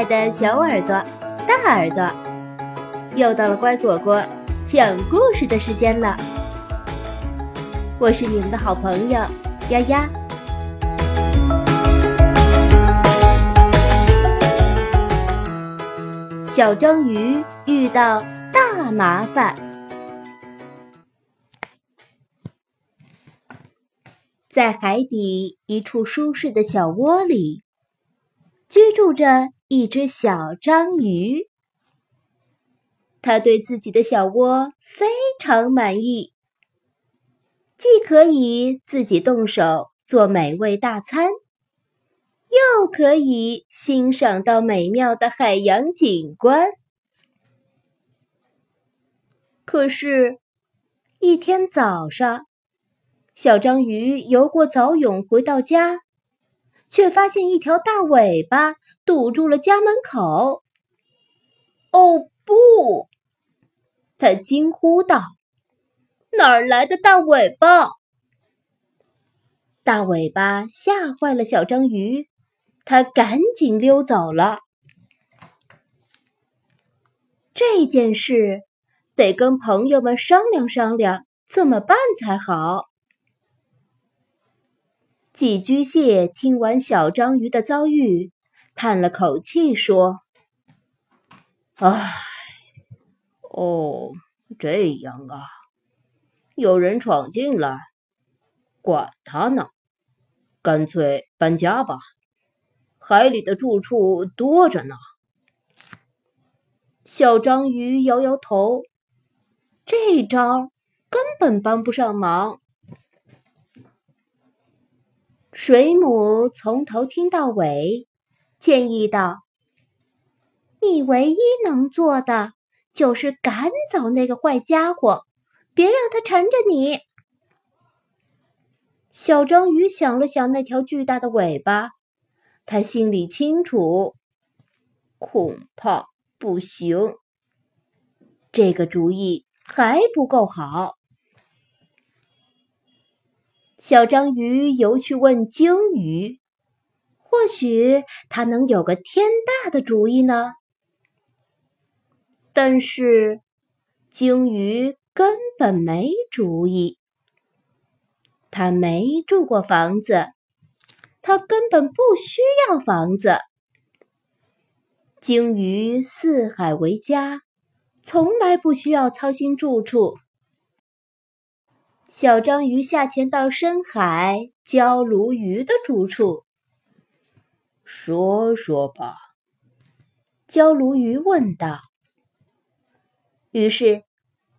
爱的小耳朵、大耳朵，又到了乖果果讲故事的时间了。我是你们的好朋友丫丫。小章鱼遇到大麻烦，在海底一处舒适的小窝里。居住着一只小章鱼，它对自己的小窝非常满意，既可以自己动手做美味大餐，又可以欣赏到美妙的海洋景观。可是，一天早上，小章鱼游过早泳回到家。却发现一条大尾巴堵住了家门口。哦不！他惊呼道：“哪儿来的大尾巴？”大尾巴吓坏了小章鱼，他赶紧溜走了。这件事得跟朋友们商量商量，怎么办才好。寄居蟹听完小章鱼的遭遇，叹了口气说：“唉，哦，这样啊，有人闯进来，管他呢，干脆搬家吧。海里的住处多着呢。”小章鱼摇摇头，这招根本帮不上忙。水母从头听到尾，建议道：“你唯一能做的就是赶走那个坏家伙，别让他缠着你。”小章鱼想了想那条巨大的尾巴，他心里清楚，恐怕不行。这个主意还不够好。小章鱼游去问鲸鱼，或许他能有个天大的主意呢。但是鲸鱼根本没主意，他没住过房子，他根本不需要房子。鲸鱼四海为家，从来不需要操心住处。小章鱼下潜到深海礁鲈鱼的住处，说说吧。礁鲈鱼问道。于是，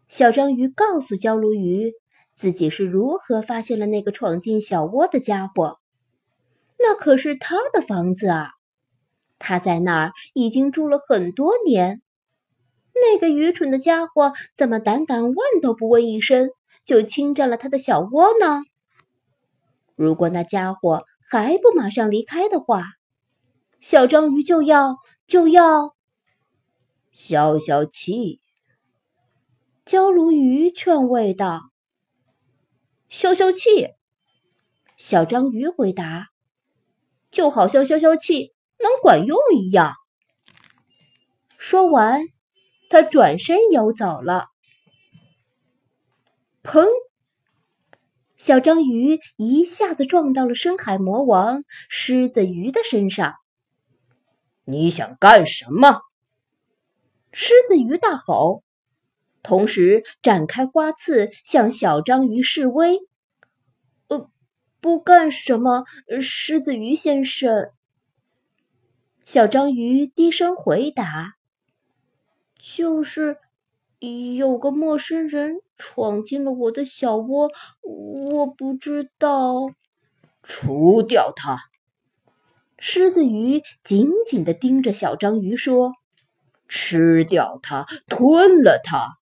小章鱼告诉礁鲈鱼自己是如何发现了那个闯进小窝的家伙。那可是他的房子啊，他在那儿已经住了很多年。那个愚蠢的家伙怎么胆敢问都不问一声？就侵占了他的小窝呢。如果那家伙还不马上离开的话，小章鱼就要就要消消气。焦鲈鱼劝慰道：“消消气。”小章鱼回答：“就好像消消气能管用一样。”说完，他转身游走了。砰！小章鱼一下子撞到了深海魔王狮子鱼的身上。你想干什么？狮子鱼大吼，同时展开花刺向小章鱼示威。呃，不干什么，狮子鱼先生。小章鱼低声回答：“就是。”有个陌生人闯进了我的小窝，我不知道。除掉他！狮子鱼紧紧地盯着小章鱼说：“吃掉它，吞了它。”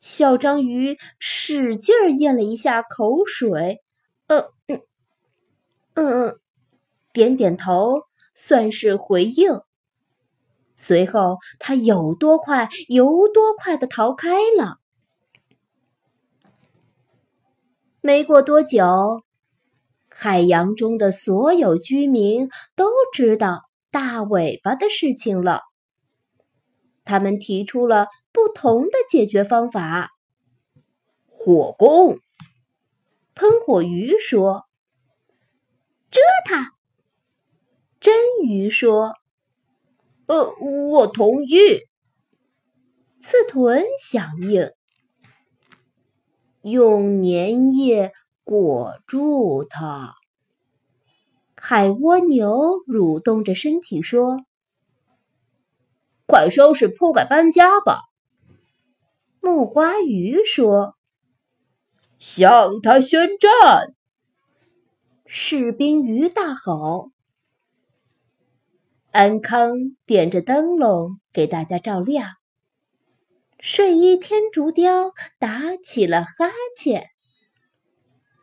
小章鱼使劲咽了一下口水，呃嗯，嗯，嗯，点点头，算是回应。随后，他有多快，游多快的逃开了。没过多久，海洋中的所有居民都知道大尾巴的事情了。他们提出了不同的解决方法。火攻，喷火鱼说：“蛰它。”真鱼说：“呃，我同意。”刺豚响应：“用粘液裹住它。”海蜗牛蠕动着身体说：“快收拾铺盖搬家吧。”木瓜鱼说：“向他宣战！”士兵鱼大吼。安康点着灯笼给大家照亮。睡衣天竺雕打起了哈欠。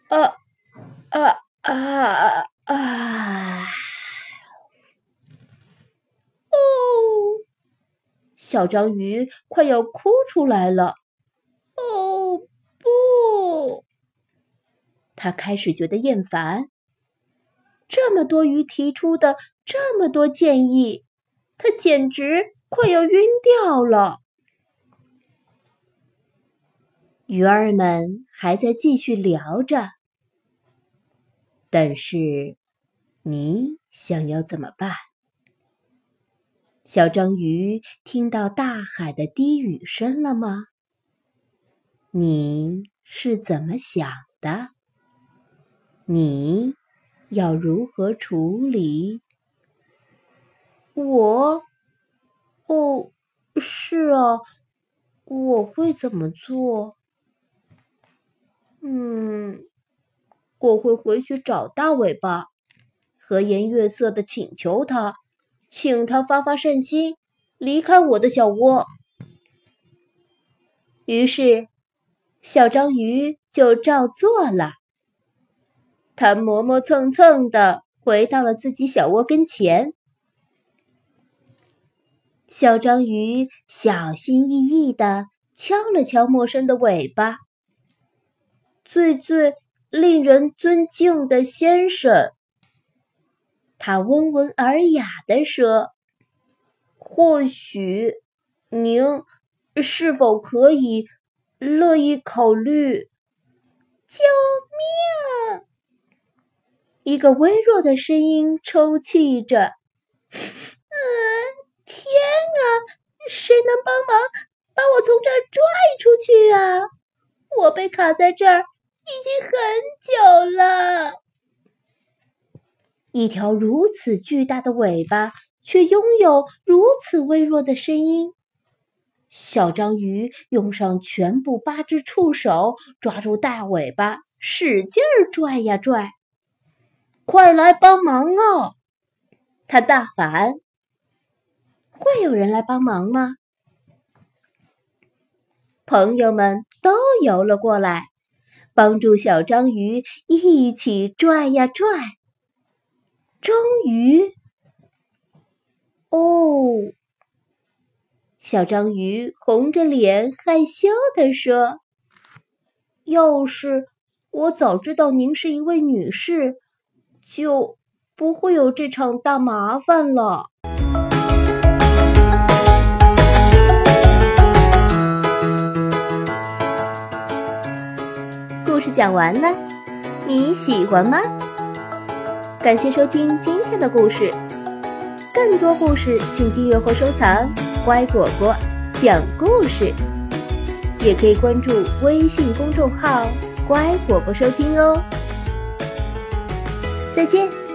啊啊啊！啊！哦，小章鱼快要哭出来了。哦不！他开始觉得厌烦。这么多鱼提出的这么多建议，他简直快要晕掉了。鱼儿们还在继续聊着，但是。你想要怎么办？小章鱼听到大海的低语声了吗？你是怎么想的？你要如何处理？我……哦，是啊，我会怎么做？嗯，我会回去找大尾巴。和颜悦色的请求他，请他发发善心，离开我的小窝。于是，小章鱼就照做了。他磨磨蹭蹭的回到了自己小窝跟前。小章鱼小心翼翼的敲了敲陌生的尾巴。最最令人尊敬的先生。他温文尔雅地说：“或许您是否可以乐意考虑？”救命！一个微弱的声音抽泣着：“嗯，天啊！谁能帮忙把我从这儿拽出去啊？我被卡在这儿已经很久了。”一条如此巨大的尾巴，却拥有如此微弱的声音。小章鱼用上全部八只触手，抓住大尾巴，使劲儿拽呀拽。快来帮忙啊！他大喊：“会有人来帮忙吗？”朋友们都游了过来，帮助小章鱼一起拽呀拽。终于，哦，小章鱼红着脸害羞地说：“要是我早知道您是一位女士，就不会有这场大麻烦了。”故事讲完了，你喜欢吗？感谢收听今天的故事，更多故事请订阅或收藏“乖果果讲故事”，也可以关注微信公众号“乖果果”收听哦。再见。